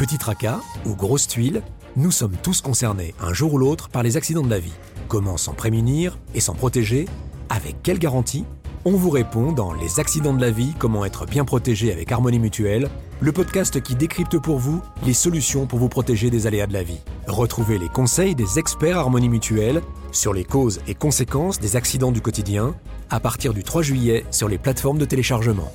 Petit tracas ou grosse tuile, nous sommes tous concernés un jour ou l'autre par les accidents de la vie. Comment s'en prémunir et s'en protéger? Avec quelle garantie? On vous répond dans Les accidents de la vie, comment être bien protégé avec Harmonie Mutuelle, le podcast qui décrypte pour vous les solutions pour vous protéger des aléas de la vie. Retrouvez les conseils des experts Harmonie Mutuelle sur les causes et conséquences des accidents du quotidien à partir du 3 juillet sur les plateformes de téléchargement.